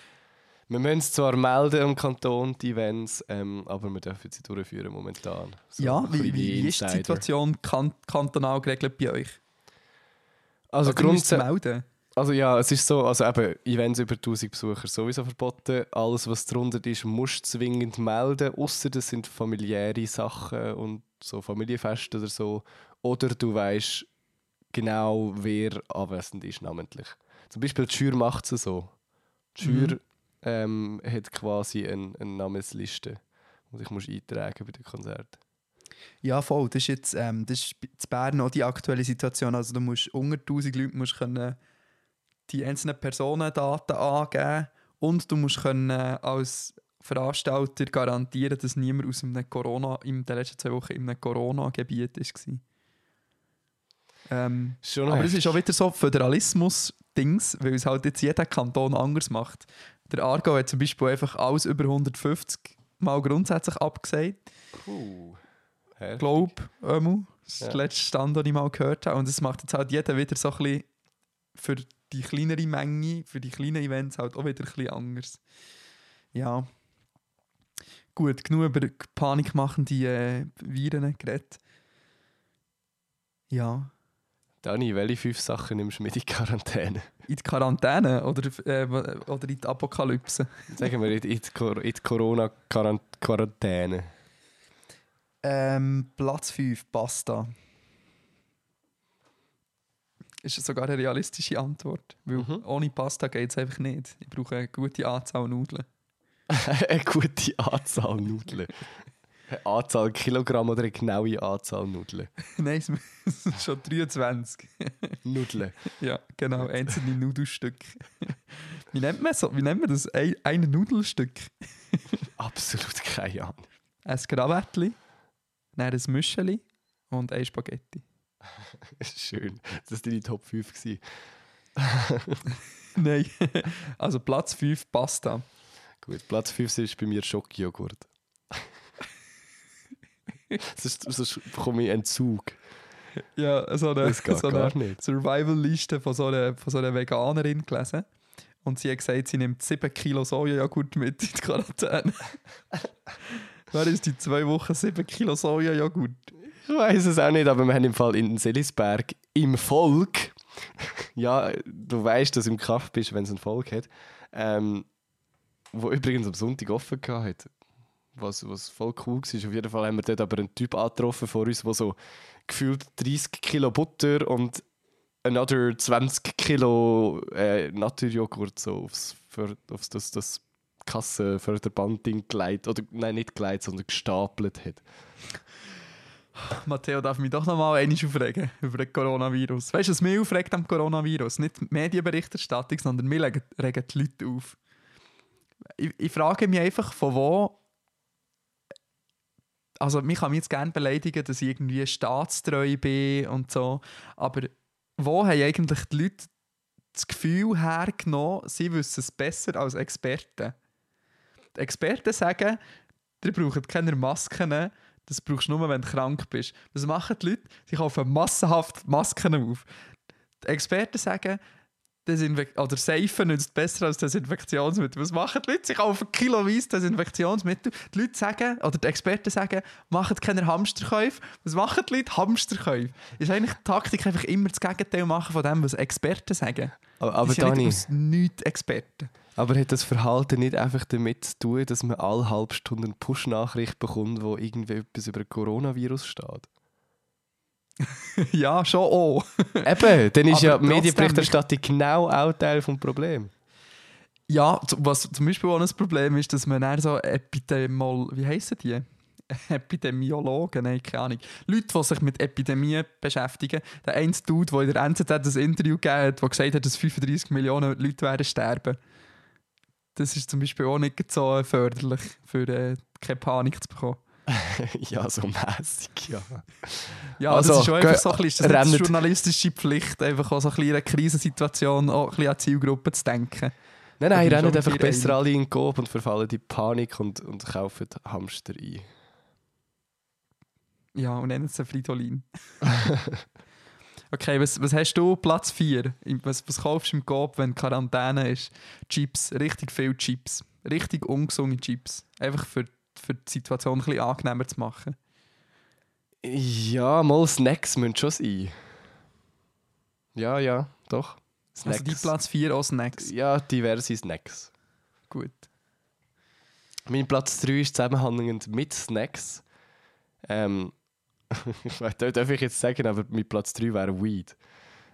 Wir müssen es zwar melden am Kanton, die Events, ähm, aber wir dürfen sie durchführen momentan. So ja, wie, wie, ist die. Situation kan kantonal geregelt bei euch? Also, ihr grundsätzlich. melden? Also ja, es ist so, also eben, Events über 1000 Besucher sowieso verboten. Alles, was drunter ist, musst du zwingend melden, außer das sind familiäre Sachen und so Familienfeste oder so. Oder du weißt genau, wer anwesend ist, namentlich. Zum Beispiel die Schür macht es so. Die Schür Mhm. Ähm, hat quasi eine, eine Namensliste, die ich muss eintragen bei den Konzerten. Ja, voll. Das ist jetzt ähm, das ist in Bern auch die aktuelle Situation. Also du musst unter 1000 Leute musst können die einzelnen Personendaten angeben und du musst können als Veranstalter garantieren, dass niemand aus einem Corona, in den letzten zwei Wochen in einem Corona-Gebiet war. Ähm, aber es ist auch wieder so Föderalismus-Dings, weil es halt jetzt jeder Kanton anders macht. Der Aargau hat zum Beispiel einfach alles über 150 Mal grundsätzlich abgesagt Puh. Heftig. glaube ich. Das ist Ja. der letzte Stand, den ich mal gehört habe. Und es macht jetzt halt jeder wieder so ein bisschen für die kleinere Menge, für die kleinen Events halt auch wieder ein bisschen anders. Ja. Gut, genug über panikmachende äh, Viren geredet. Ja. Dani, welche fünf Sachen nimmst du mit in die Quarantäne? In die Quarantäne oder, äh, oder in die Apokalypse? Sagen wir in die, die Corona-Quarantäne. Ähm, Platz 5, Pasta. ist sogar eine realistische Antwort. Weil Mhm. ohne Pasta geht es einfach nicht. Ich brauche eine gute Anzahl Nudeln. (laughs) eine gute Anzahl Nudeln. Anzahl Kilogramm oder eine genaue Anzahl Nudeln? (laughs) Nein, es sind schon 23. Nudeln. Ja, genau, einzelne Nudelstücke. Wie nennt man, so, wie nennt man das? Ein, ein Nudelstück? (laughs) Absolut keine Ahnung. Ein Gravettli, dann ein Müscheli und ein Spaghetti. (laughs) Schön. Das war deine Top 5. Gewesen. Nein, also Platz 5 Pasta. Gut, Platz 5 ist bei mir Schokojoghurt. Sonst, sonst bekomme ich Entzug. Ja, so eine, so eine. Survival-Liste von, so einer, von so einer Veganerin gelesen. Und sie hat gesagt, sie nimmt 7 Kilo Sojajoghurt mit in die Quarantäne. (laughs) Wer ist die zwei Wochen 7 Kilo Sojajoghurt? Ich weiß es auch nicht, aber wir haben im Fall in Selisberg im Volk, (laughs) ja, du weißt, dass du im Kaff bist, wenn es ein Volk hat, ähm, wo übrigens am Sonntag offen hat. Was, was voll cool war. Auf jeden Fall haben wir dort aber einen Typ angetroffen vor uns, der so gefühlt 30 Kilo Butter und another 20 Kilo äh, Naturjoghurt so aufs, für, aufs das, das Kassenförderband-Ding geleitet. Oder nein, nicht geleitet, sondern gestapelt hat. (sighs) Matteo darf mich doch noch mal einmal aufregen über den Coronavirus. Weißt du, was mich aufregt am Coronavirus? Nicht die Medienberichterstattung, sondern regen, regen die Leute auf. Ich, ich frage mich einfach, von wo. Also, mich kann mich jetzt gerne beleidigen, dass ich irgendwie staatstreu bin und so. Aber wo haben eigentlich die Leute das Gefühl hergenommen, sie wissen es besser als Experten? Die Experten sagen, ihr braucht keine Masken, das brauchst du nur, wenn du krank bist. Was machen die Leute? Sie kaufen massenhaft Masken auf. Die Experten sagen, Oder Seife nützt besser als Desinfektionsmittel. Was machen die Leute? Sie kaufen kiloweise Desinfektionsmittel. Die Leute sagen, oder die Experten sagen, macht keine Hamsterkäufe. Was machen die Leute? Hamsterkäufe. Ist eigentlich die Taktik einfach immer das Gegenteil machen von dem, was Experten sagen. Aber, aber ja Dani, nicht aus nichts Experten. aber hat das Verhalten nicht einfach damit zu tun, dass man alle halbe Stunde eine Push-Nachricht bekommt, wo irgendwie etwas über Coronavirus steht? (laughs) ja, schon auch. (laughs) Eben, dann ist ja trotzdem- Medienberichterstattung genau auch Teil des Problems. Ja, was zum Beispiel auch ein Problem ist, dass man dann so Epidemol... Wie heissen die? (laughs) Epidemiologen, nein, keine Ahnung. Leute, die sich mit Epidemien beschäftigen. Der eine Dude, der in der NZZ das Interview gegeben hat, der gesagt hat, dass 35 Millionen Leute werden sterben. Das ist zum Beispiel auch nicht so förderlich, für äh, keine Panik zu bekommen. (laughs) ja, so mäßig, ja. Ja, Also, das ist schon einfach so ein bisschen, das ist journalistische Pflicht, einfach auch so ein bisschen in einer Krisensituation auch ein bisschen an die Zielgruppe zu denken. Nein, nein, rennen einfach dir besser alle in den Coop und verfallen in Panik und, und kaufen Hamster ein. Ja, und nennen es Fridolin. (laughs) okay, was, was hast du? Platz 4. Was, was kaufst du im Coop, wenn Quarantäne ist? Chips, richtig viel Chips. Richtig ungesunde Chips. Einfach für, für die Situation ein bisschen angenehmer zu machen. Ja, mal Snacks müssen schon sein. Ja, ja, doch. Snacks. Also die Platz 4 auch Snacks. Ja, diverse Snacks. Gut. Mein Platz 3 ist zusammenhängend mit Snacks. Ähm, (laughs) das darf ich jetzt sagen, aber mein Platz 3 wäre Weed.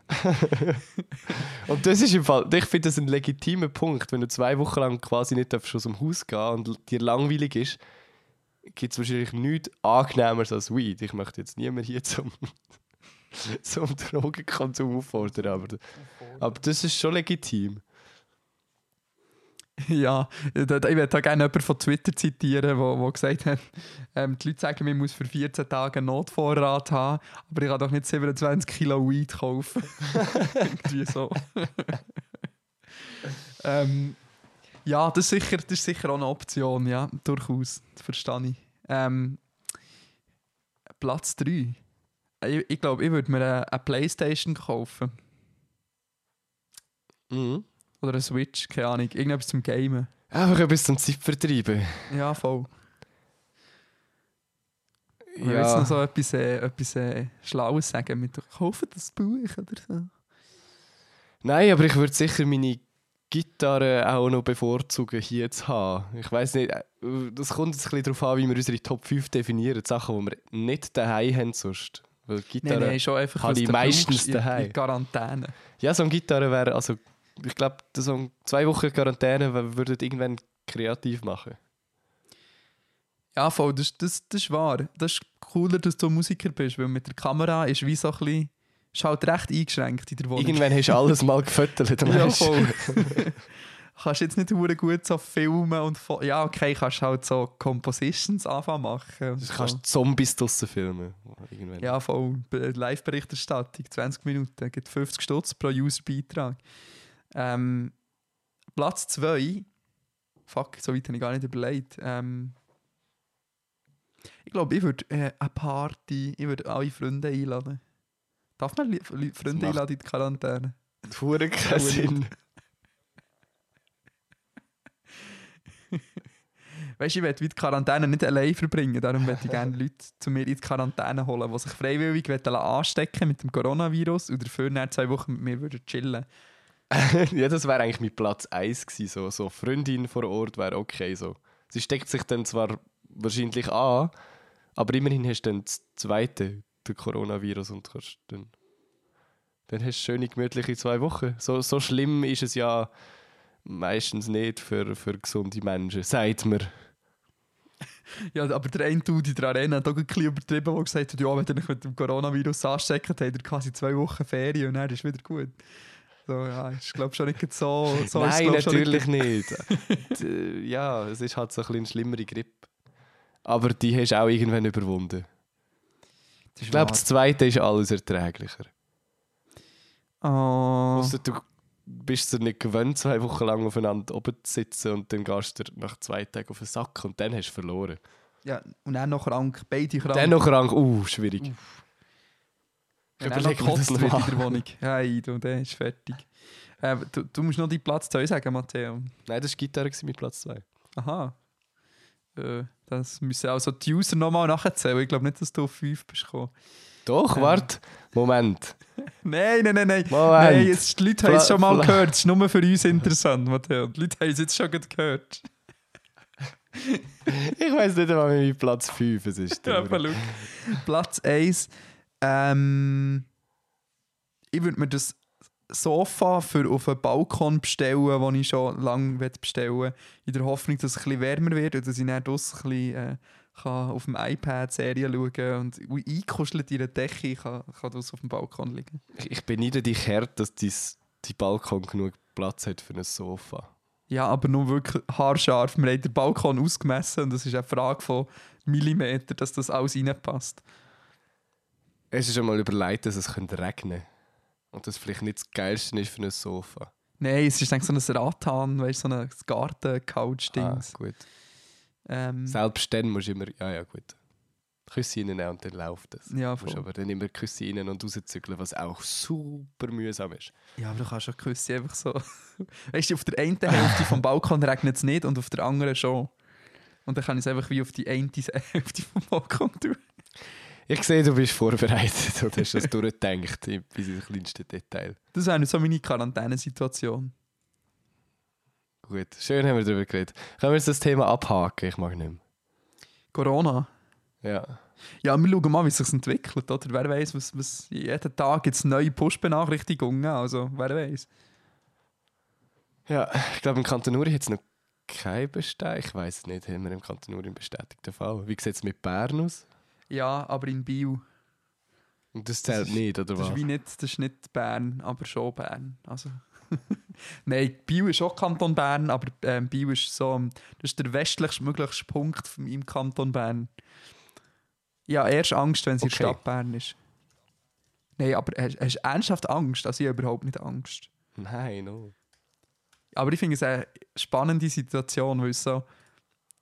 (laughs) und das ist im Fall, ich finde das ein legitimer Punkt. Wenn du zwei Wochen lang quasi nicht darfst aus dem Haus gehen und dir langweilig ist, gibt es wahrscheinlich nichts angenehmeres als Weed. Ich möchte jetzt niemand hier zum, (laughs) zum Drogenkonsum auffordern, aber, aber das ist schon legitim. (laughs) Ja, ich würde da gerne jemanden von Twitter zitieren, der wo, wo gesagt hat, ähm, die Leute sagen, man muss für 14 Tage einen Notvorrat haben, aber ich kann doch nicht 27 Kilo Weed kaufen. (laughs) Irgendwie so. (laughs) ähm, ja, das ist, sicher, das ist sicher auch eine Option, ja, durchaus, das verstehe ich. Ähm, Platz 3. Ich, ich glaube, ich würde mir eine, eine Playstation kaufen. Mhm. Oder eine Switch, keine Ahnung. Irgendetwas zum Gamen. Einfach etwas zum Zeitvertreiben. Ja, voll. Ja. Willst du noch so etwas, äh, etwas äh, Schlaues sagen mit «Kaufen das Buch» oder so? Nein, aber ich würde sicher meine Gitarre auch noch bevorzugen, hier zu haben. Ich weiß nicht, äh, das kommt jetzt ein bisschen darauf an, wie wir unsere Top 5 definieren. Die Sachen, die wir nicht daheim haben sonst. Weil Nein, Gitarre... nein, schon einfach, habe ich meistens daheim. In Quarantäne. Ja, so eine Gitarre wäre, also ich glaube, so zwei Wochen Quarantäne würdet irgendwann kreativ machen. Ja, voll, das, das, das ist wahr. Das ist cooler, dass du Musiker bist, weil mit der Kamera ist wie so ein bisschen... Ist halt recht eingeschränkt in der Wohnung. Irgendwann hast du alles mal gefüttert. (laughs) Ja, voll. (laughs) kannst jetzt nicht hure gut so filmen und... Ja, okay, kannst halt so Compositions anfangen machen. so. kannst Zombies draussen filmen. Irgendwann. Ja, voll. Be- Live-Berichterstattung, 20 Minuten, gibt 50 Stutz pro User-Beitrag. Ähm, Platz 2. Fuck, so weit habe ich gar nicht überlegt. Ähm, ich glaube, ich würde äh, eine Party, ich würde alle Freunde einladen. Darf man Freunde macht- einladen in die Quarantäne? Das Hure keinen Sinn. (laughs) Weißt du, ich will die Quarantäne nicht allein verbringen. Darum möchte ich gerne (laughs) Leute zu mir in die Quarantäne holen, die sich freiwillig anstecken mit dem Coronavirus und dafür nach zwei Wochen mit mir würden chillen (laughs) ja, das wäre eigentlich mein Platz 1 gewesen. So, so Freundin vor Ort wäre okay. So. Sie steckt sich dann zwar wahrscheinlich an, aber immerhin hast du dann das zweite, der Coronavirus, und kannst dann, dann hast du schöne, gemütliche zwei Wochen. So, so schlimm ist es ja meistens nicht für, für gesunde Menschen, sagt man. Ja, aber der eine Dude in der Arena hat auch ein bisschen übertrieben, der gesagt hat, ja, wenn ihr euch mit dem Coronavirus ansteckt, habt ihr quasi zwei Wochen Ferien und dann ist wieder gut. So, ja, ist glaube schon nicht so... (laughs) so es, Nein, natürlich nicht. D- ja, es ist halt so ein bisschen eine schlimmere Grippe. Aber die hast du auch irgendwann überwunden. Ich glaube, das zweite ist alles erträglicher. Oh, Ausser du bist dir nicht gewöhnt, zwei Wochen lang aufeinander oben zu sitzen und dann gehst du nach zwei Tagen auf den Sack und dann hast du verloren. ja, und dann noch krank, beide krank. Dann noch krank, uh, schwierig. Und dann noch gekotzt wird in der Wohnung. (laughs) Hey, du, der ist fertig. Äh, du, du musst noch deinen Platz 2 sagen, Matteo. Nein, das war Gitarre mit Platz 2. Aha. Äh, das müssen also die User nochmal nachzählen. Ich glaube nicht, dass du auf 5 bist gekommen. Doch, Ähm. warte. Moment. (laughs) Nein, nein, nein, nein. Moment. Nein, jetzt, die Leute haben es schon mal gehört. Es ist nur für uns interessant, Matteo. Die Leute haben es jetzt schon gehört. (laughs) Ich weiß nicht einmal, wie Platz 5 es ist. Ja. Platz 1. Ähm, ich würde mir das Sofa für auf einen Balkon bestellen, das ich schon lange bestellen will. In der Hoffnung, dass es ein bisschen wärmer wird und dass ich dann draussen ein bisschen, äh, kann auf dem iPad Serien schauen und eingekuschelt in der Decke kann, kann das auf dem Balkon liegen. Ich, ich beneide dich hart, dass dein, dein Balkon genug Platz hat für ein Sofa. Ja, aber nur wirklich haarscharf. Wir haben den Balkon ausgemessen und es ist eine Frage von Millimeter, dass das alles reinpasst. Es ist einmal überlegt, dass es könnte regnen Und das vielleicht nicht das Geilste ist für ein Sofa. Nein, es ist eigentlich so ein Rattan, weißt du, so ein Ah, Garten-Couch-Dings. gut. ähm, Selbst dann musst du immer... Ja, ja, gut. Küsse reinnehmen und dann läuft es. Ja, du musst voll. aber dann immer Küsse rein und rauszügeln, was auch super mühsam ist. ja, aber du kannst schon Küsse einfach so. (laughs) weißt du, auf der einen Hälfte vom Balkon regnet es nicht und auf der anderen schon. Und dann kann ich es einfach wie auf die eine (laughs) Hälfte vom Balkon tun. Ich sehe, du bist vorbereitet und hast das durchgedacht, bis ins kleinste Detail. Das wäre so meine Quarantänesituation. Gut, schön haben wir darüber geredet. Können wir jetzt das Thema abhaken? Ich mag nicht mehr. Corona. Ja. Ja, wir schauen mal, wie es sich entwickelt. Oder? Wer weiß, was, was jeden Tag gibt es neue Push-Benachrichtigungen. Also, wer weiß. Ja, ich glaube, im Kanton Uri hat es noch kein Bestätigt. Ich weiß nicht, haben wir im Kanton Uri einen bestätigten Fall? Wie sieht es mit Bern aus? Ja, aber in Biel. Und das zählt Das ist- nicht, oder Das was? ist, wie nicht, das ist nicht Bern, aber schon Bern. Also. (laughs) Nein, Biel ist auch Kanton Bern, aber ähm, Biel ist so, das ist der westlichste möglichste Punkt von- im Kanton Bern. Ja, erst Angst, wenn es in der Okay. Stadt Bern ist. Nein, aber hast, hast du ernsthaft Angst? Also ich habe überhaupt nicht Angst. Nein, no. Aber ich finde es eine spannende Situation, weil, so,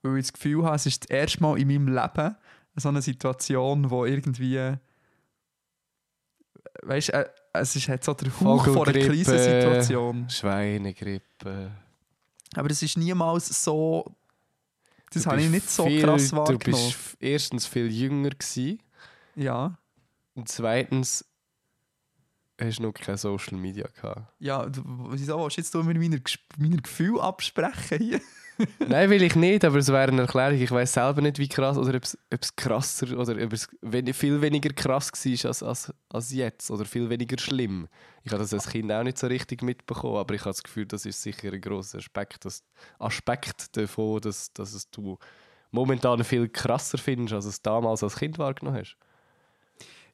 weil ich das Gefühl habe, es ist das erste Mal in meinem Leben so eine Situation, wo irgendwie. Weißt du, äh, es ist halt so der Hauch von einer. Krisensituation. Schweinegrippe. Aber es ist niemals so. Das Du habe ich nicht so viel- krass Du wahrgenommen. bist f- erstens viel jünger gewesen Ja, und zweitens hast du noch kein Social Media gehabt. ja. du- Wieso willst du jetzt du mir meine, Ges- meine Gefühle absprechen hier? (laughs) (laughs) Nein, will ich nicht, aber es wäre eine Erklärung. Ich weiß selber nicht, wie krass oder ob es, krasser oder ob es viel weniger krass war als, als, als jetzt oder viel weniger schlimm. Ich habe das als Kind auch nicht so richtig mitbekommen, aber ich habe das Gefühl, das ist sicher ein grosser Aspekt, das, Aspekt davon, dass, dass es du momentan viel krasser findest, als es damals als Kind wahrgenommen hast.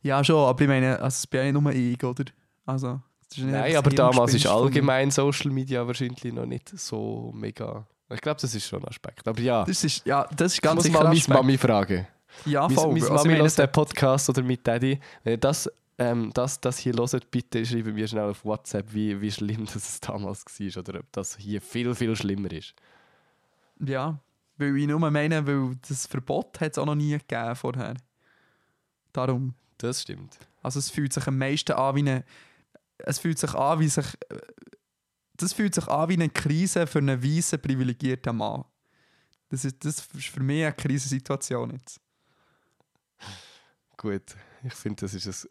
Ja, schon, aber ich meine, also es bin ja nicht nur ich, oder? Also, Nein, aber damals ist allgemein Social Media wahrscheinlich noch nicht so mega. Ich glaube, das ist schon ein Aspekt. Aber ja, Das ist, ja, das ist ich ganz muss sicher mal ein meine. Mami fragen. Ja, Meine, voll. meine Also, ich Mami meine, hört den Podcast oder mit Daddy. Wenn ihr das, ähm, das, das hier hört, bitte schreibt mir schnell auf WhatsApp, wie, wie schlimm das damals war oder ob das hier viel, viel schlimmer ist. Ja, weil ich nur meine, weil das Verbot hat es auch noch nie gegeben vorher. Darum. Das stimmt. Also es fühlt sich am meisten an wie eine... Es fühlt sich an wie sich... Das fühlt sich an wie eine Krise für einen weißen, privilegierten Mann. Das ist, das ist für mich eine Krisensituation jetzt. Gut, ich finde, das ist ein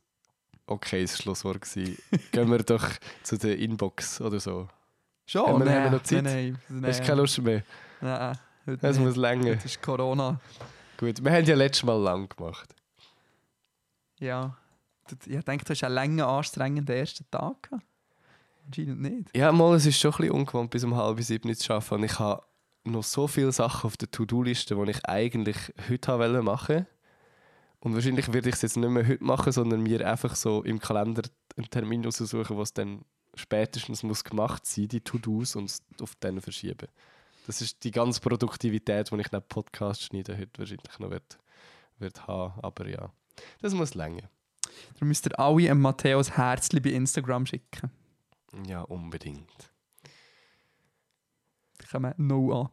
okayes Schlusswort gewesen. (laughs) Gehen wir doch zu der Inbox oder so. Schon? Haben wir- nein, haben wir noch Zeit? Nein, nein, Hast du keine Lust mehr? Nein, heute Es nicht. muss länger. Heute ist Corona. Gut, wir haben ja letztes Mal lang gemacht. Ja. Das- Ich denke, du hast einen langen, anstrengenden ersten Tag gehabt. Anscheinend nicht. Ja, mal, es ist schon ein bisschen ungewohnt, bis um halb sieben zu arbeiten. Und ich habe noch so viele Sachen auf der To-Do-Liste, die ich eigentlich heute wollte machen. Und wahrscheinlich werde ich es jetzt nicht mehr heute machen, sondern mir einfach so im Kalender einen Termin aussuchen, was dann spätestens muss gemacht sein, die To-Dos, und auf den verschieben. Das ist die ganze Produktivität, die ich nach Podcast schneiden heute wahrscheinlich noch wird, wird haben. Aber ja, das muss länger. Darum müsst ihr alle einem Matthäus Herzli bei Instagram schicken. Ja, unbedingt. Die kommen no an.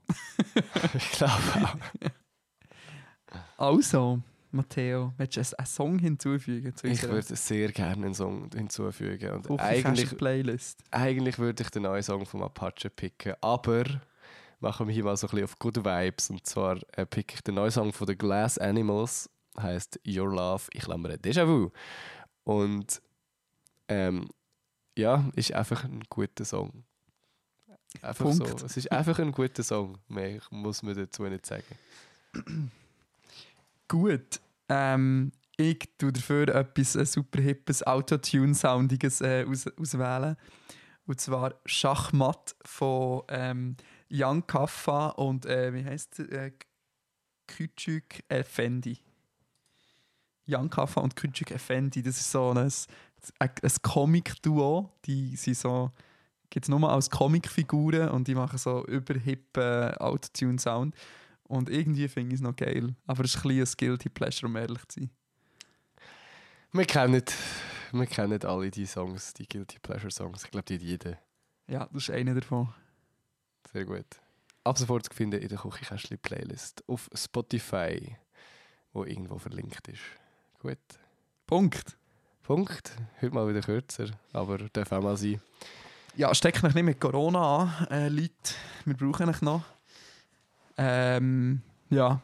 (laughs) ich glaube auch. (laughs) Also, Matteo, willst du einen- Song hinzufügen zu Ich würde sehr gerne einen Song hinzufügen. Und eigentlich eigentlich, Playlist? eigentlich würde ich den neuen Song vom Apache picken, aber machen wir hier mal so ein bisschen auf Good Vibes. Und zwar äh, picke ich den neuen Song von The Glass Animals, heißt Your Love, ich klammere Déjà-vu. Und ähm, ja, ist einfach ein guter Song. Einfach so. Punkt. Es ist einfach ein guter Song. Mehr muss man dazu nicht sagen. (clears throat) Gut. Ähm, ich tue dafür etwas äh, super hippes, Autotune-Soundiges äh, aus, auswählen. Und zwar Schachmatt von ähm, Jan Kaffa und äh, wie heißt? Äh, Küçük Effendi. Jan Kaffa und Küçük Effendi, das ist so ein, ein, Comic-Duo. Die sind so, gibt es nur als Comicfiguren und die machen so überhippen Autotune-Sound. Und irgendwie finde ich es noch geil. Aber es ist ein bisschen Guilty Pleasure, um ehrlich zu sein. Wir kennen, wir kennen alle die Songs, die Guilty Pleasure Songs. Ich glaube, die hat jeder. Ja, das ist einer davon. Sehr gut. Ab sofort zu finden in der Küchenkästchen Playlist auf Spotify, wo irgendwo verlinkt ist. Gut. Punkt. Punkt. Heute mal wieder kürzer, aber darf auch mal sein. Ja, steckt euch nicht mit Corona an, äh, Leute. Wir brauchen euch noch. Ähm, ja.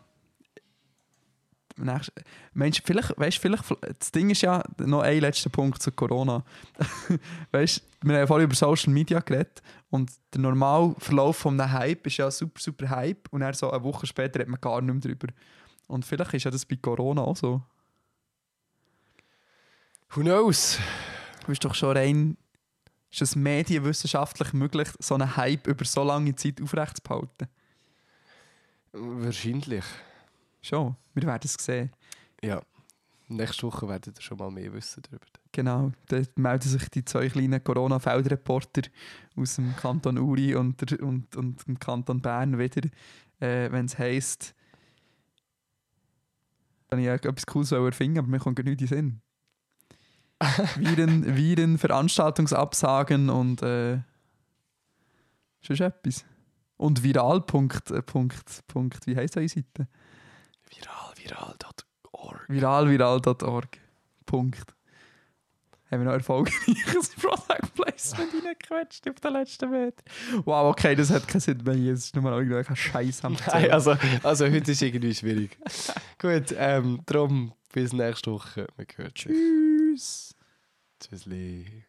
Nächst, meinst, du, vielleicht, weißt, vielleicht, das Ding ist ja noch ein letzter Punkt zu Corona. (laughs) weißt, wir haben vorhin über Social Media geredet und der normale Verlauf von einem Hype ist ja super, super Hype und dann so eine Woche später hat man gar nicht mehr drüber. Und vielleicht ist ja das bei Corona auch so. Who knows? Du bist doch schon rein. Ist es medienwissenschaftlich möglich, so einen Hype über so lange Zeit aufrechtzuerhalten? Wahrscheinlich. Schon, wir werden es sehen. Ja. Nächste Woche werdet ihr schon mal mehr wissen darüber. Genau, da melden sich die zwei kleinen Corona-Feldreporter aus dem Kanton Uri und, der, und, und dem Kanton Bern wieder, äh, wenn es heisst, kann ich etwas Cooles erfinden, aber mir kommt gar nicht in den Sinn. Viren, Viren, Veranstaltungsabsagen und äh, schon etwas. Und viral. Punkt, äh, Punkt, Punkt, wie heisst eure Seite? Viral, viral.org. Viralviral.org. Punkt. Haben wir noch erfolgreiches (laughs) Product Placement reingequetscht auf den letzten Meter. Wow, okay, das hat keinen Sinn mehr. hier. Es ist nur noch irgendwelcher Scheiß am Nein, also, also heute ist irgendwie schwierig. Gut, ähm, darum bis nächste Woche. Wir hören sich. Tschüss. Tschüssli.